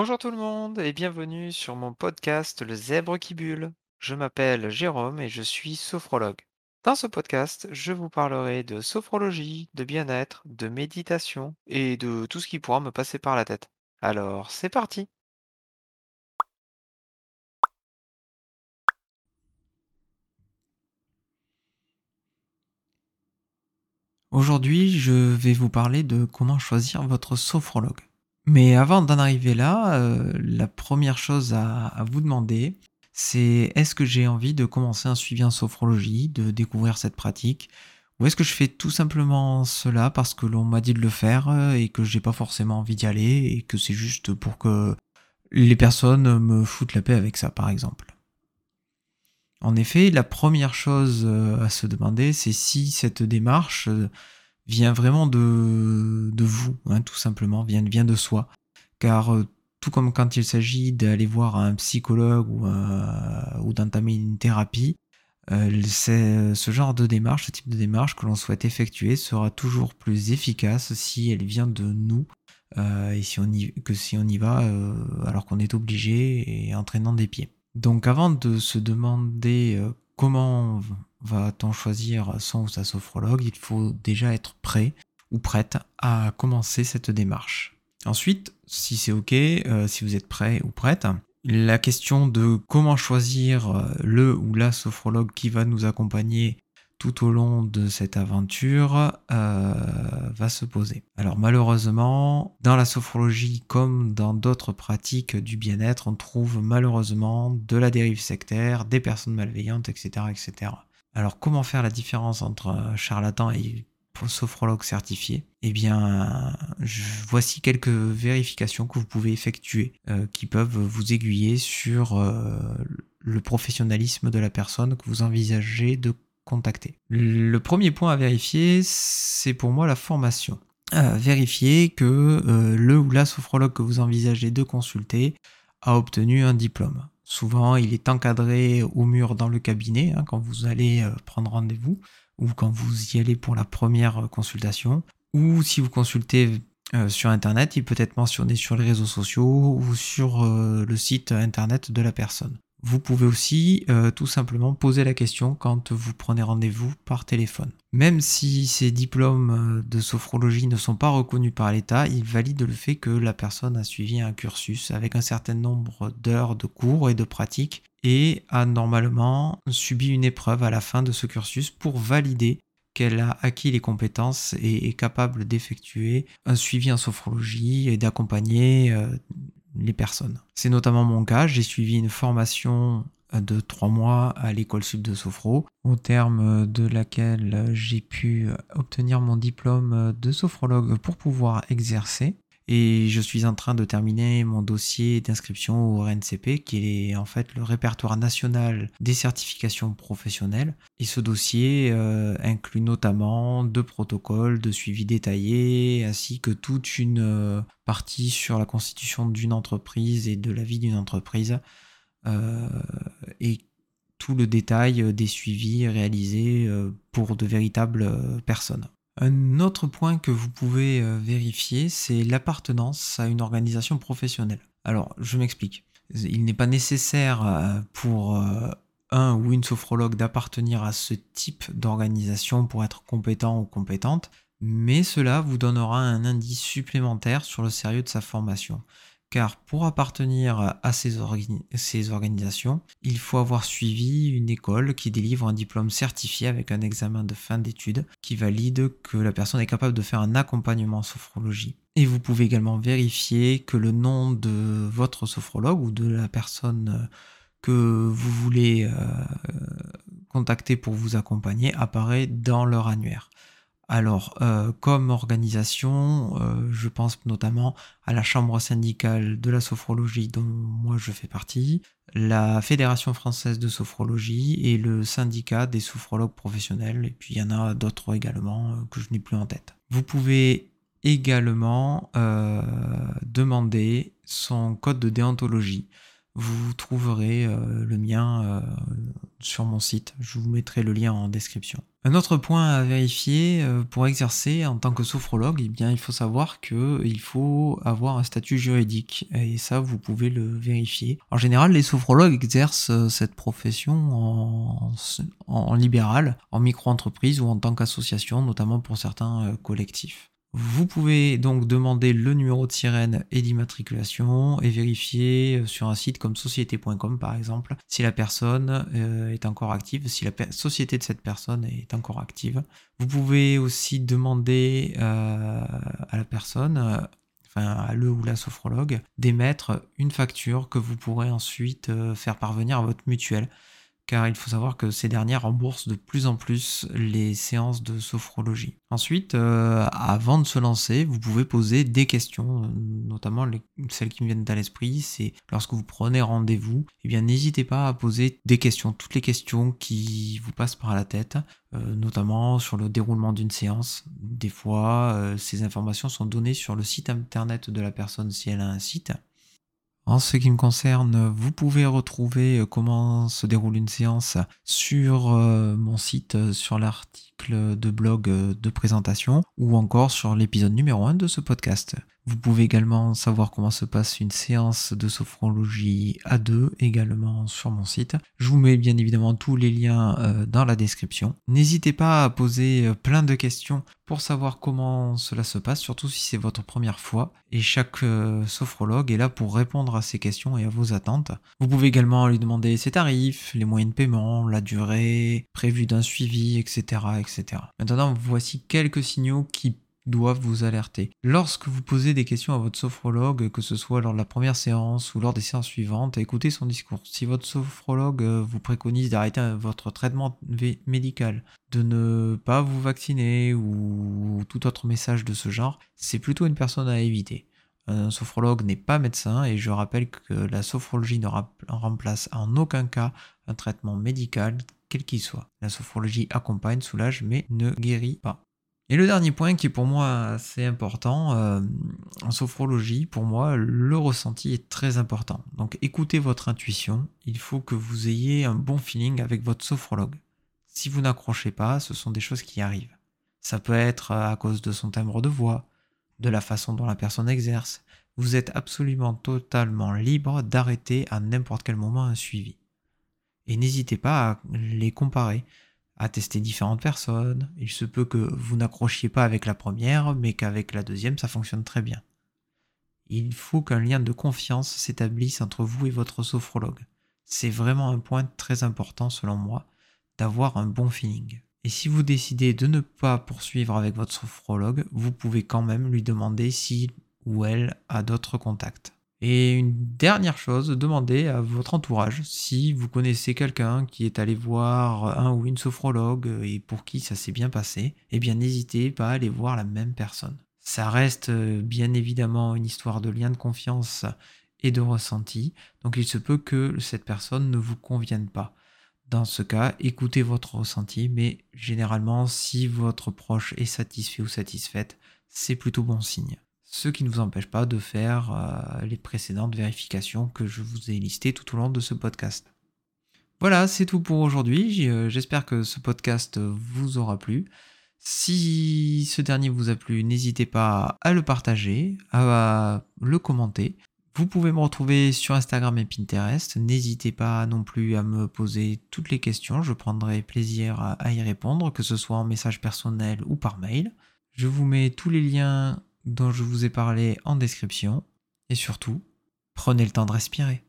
Bonjour tout le monde et bienvenue sur mon podcast Le Zèbre qui bulle. Je m'appelle Jérôme et je suis sophrologue. Dans ce podcast, je vous parlerai de sophrologie, de bien-être, de méditation et de tout ce qui pourra me passer par la tête. Alors, c'est parti Aujourd'hui, je vais vous parler de comment choisir votre sophrologue. Mais avant d'en arriver là, euh, la première chose à, à vous demander, c'est est-ce que j'ai envie de commencer un suivi en sophrologie, de découvrir cette pratique, ou est-ce que je fais tout simplement cela parce que l'on m'a dit de le faire euh, et que j'ai pas forcément envie d'y aller et que c'est juste pour que les personnes me foutent la paix avec ça, par exemple? En effet, la première chose euh, à se demander, c'est si cette démarche vient vraiment de, de vous, hein, tout simplement, vient, vient de soi. Car euh, tout comme quand il s'agit d'aller voir un psychologue ou, ou d'entamer une thérapie, c'est ce genre de démarche, ce type de démarche que l'on souhaite effectuer sera toujours plus efficace si elle vient de nous et si on que si on y va alors qu'on est obligé et entraînant des pieds. Donc avant de se demander euh, comment va-t-on choisir son ou sa sophrologue, il faut déjà être prêt ou prête à commencer cette démarche. Ensuite, si c'est OK, euh, si vous êtes prêt ou prête, la question de comment choisir euh, le ou la sophrologue qui va nous accompagner tout au long de cette aventure euh, va se poser. Alors malheureusement, dans la sophrologie comme dans d'autres pratiques du bien-être, on trouve malheureusement de la dérive sectaire, des personnes malveillantes, etc. etc. Alors comment faire la différence entre charlatan et sophrologue certifié? Eh bien, voici quelques vérifications que vous pouvez effectuer euh, qui peuvent vous aiguiller sur euh, le professionnalisme de la personne que vous envisagez de contacter. Le premier point à vérifier, c'est pour moi la formation. vérifier que euh, le ou la sophrologue que vous envisagez de consulter a obtenu un diplôme. Souvent, il est encadré au mur dans le cabinet hein, quand vous allez euh, prendre rendez-vous ou quand vous y allez pour la première consultation. Ou si vous consultez euh, sur Internet, il peut être mentionné sur les réseaux sociaux ou sur le site Internet de la personne. Vous pouvez aussi euh, tout simplement poser la question quand vous prenez rendez-vous par téléphone. Même si ces diplômes euh, de sophrologie ne sont pas reconnus par l'État, ils valident le fait que la personne a suivi un cursus avec un certain nombre d'heures de cours et de pratiques et a normalement subi une épreuve à la fin de ce cursus pour valider qu'elle a acquis les compétences et est capable d'effectuer un suivi en sophrologie et d'accompagner euh, C'est notamment mon cas, j'ai suivi une formation de trois mois à l'école sud de Sophro, au terme de laquelle j'ai pu obtenir mon diplôme de sophrologue pour pouvoir exercer. Et je suis en train de terminer mon dossier d'inscription au RNCP, qui est en fait le répertoire national des certifications professionnelles. Et ce dossier euh, inclut notamment deux protocoles de suivi détaillé, ainsi que toute une euh, partie sur la constitution d'une entreprise et de la vie d'une entreprise, euh, et tout le détail des suivis réalisés pour de véritables personnes. Un autre point que vous pouvez euh, vérifier, c'est l'appartenance à une organisation professionnelle. Alors, je m'explique. Il n'est pas nécessaire euh, pour euh, un ou une sophrologue d'appartenir à ce type d'organisation pour être compétent ou compétente, mais cela vous donnera un indice supplémentaire sur le sérieux de sa formation car pour appartenir à ces, organisations, il faut avoir suivi une école qui délivre un diplôme certifié avec un examen de fin d'études qui valide que la personne est capable de faire un accompagnement en sophrologie. Et vous pouvez également vérifier que le nom de votre sophrologue ou de la personne que vous voulez euh, contacter pour vous accompagner apparaît dans leur annuaire. Alors, euh, comme organisation, euh, je pense notamment à la Chambre syndicale de la sophrologie dont moi je fais partie, la Fédération française de sophrologie et le syndicat des sophrologues professionnels, et puis il y en a d'autres également euh, que je n'ai plus en tête. Vous pouvez également demander son code de déontologie. Vous trouverez le mien sur mon site, je vous mettrai le lien en description. Un autre point à vérifier euh, pour exercer en tant que sophrologue, eh bien, il faut savoir qu'il faut avoir un statut juridique et ça, vous pouvez le vérifier. En général, les sophrologues exercent euh, cette profession en, libéral, en micro-entreprise ou en tant qu'association, notamment pour certains euh, collectifs. Vous pouvez donc demander le numéro de sirène et d'immatriculation et vérifier euh, sur un site comme société.com par exemple si la personne euh, est encore active, si la société de cette personne est encore active. Vous pouvez aussi demander euh, à la personne, enfin à le ou la sophrologue, d'émettre une facture que vous pourrez ensuite faire parvenir à votre mutuelle car il faut savoir que ces dernières remboursent de plus en plus les séances de sophrologie. Ensuite, euh, avant de se lancer, vous pouvez poser des questions, notamment celles qui me viennent à l'esprit, c'est lorsque vous prenez rendez-vous, eh bien n'hésitez pas à poser des questions, toutes les questions qui vous passent par la tête, euh, notamment sur le déroulement d'une séance. Des fois, euh, ces informations sont données sur le site internet de la personne si elle a un site. En ce qui me concerne, vous pouvez retrouver euh, comment se déroule une séance sur euh, mon site, euh, sur l'article de blog de présentation ou encore sur l'épisode numéro 1 de ce podcast. Vous pouvez également savoir comment se passe une séance de sophrologie à deux également sur mon site. Je vous mets bien évidemment tous les liens euh, dans la description. N'hésitez pas à poser euh, plein de questions pour savoir comment cela se passe, surtout si c'est votre première fois. Et chaque euh, sophrologue est là pour répondre à ces questions et à vos attentes. Vous pouvez également lui demander ses tarifs, les moyens de paiement, la durée prévue d'un suivi, etc., etc. Maintenant, voici quelques signaux qui doivent vous alerter. Lorsque vous posez des questions à votre sophrologue, que ce soit lors de la première séance ou lors des séances suivantes, écoutez son discours. Si votre sophrologue euh, vous préconise d'arrêter votre traitement médical, de ne pas vous vacciner ou tout autre message de ce genre, c'est plutôt une personne à éviter. Un sophrologue n'est pas médecin et je rappelle que la sophrologie ne remplace en aucun cas un traitement médical, quel qu'il soit. La sophrologie accompagne, soulage, mais ne guérit pas. Et le dernier point qui est pour moi assez important, euh, en sophrologie, pour moi, le ressenti est très important. Donc écoutez votre intuition, il faut que vous ayez un bon feeling avec votre sophrologue. Si vous n'accrochez pas, ce sont des choses qui arrivent. Ça peut être à cause de son timbre de voix, de la façon dont la personne exerce. Vous êtes absolument totalement libre d'arrêter à n'importe quel moment un suivi. Et n'hésitez pas à les comparer à tester différentes personnes. Il se peut que vous n'accrochiez pas avec la première, mais qu'avec la deuxième, ça fonctionne très bien. Il faut qu'un lien de confiance s'établisse entre vous et votre sophrologue. C'est vraiment un point très important selon moi, d'avoir un bon feeling. Et si vous décidez de ne pas poursuivre avec votre sophrologue, vous pouvez quand même lui demander si ou elle a d'autres contacts. Et une dernière chose, demandez à votre entourage si vous connaissez quelqu'un qui est allé voir un ou une sophrologue et pour qui ça s'est bien passé, eh bien n'hésitez pas à aller voir la même personne. Ça reste euh, bien évidemment une histoire de lien de confiance et de ressenti, donc il se peut que cette personne ne vous convienne pas. Dans ce cas, écoutez votre ressenti, mais généralement, si votre proche est satisfait ou satisfaite, c'est plutôt bon signe ce qui ne vous empêche pas de faire euh, les précédentes vérifications que je vous ai listées tout au long de ce podcast. Voilà, c'est tout pour aujourd'hui. Euh, j'espère que ce podcast vous aura plu. Si ce dernier vous a plu, n'hésitez pas à le partager, à le commenter. Vous pouvez me retrouver sur Instagram et Pinterest. N'hésitez pas non plus à me poser toutes les questions. Je prendrai plaisir à y répondre, que ce soit en message personnel ou par mail. Je vous mets tous les liens dont je vous ai parlé en description. Et surtout, prenez le temps de respirer.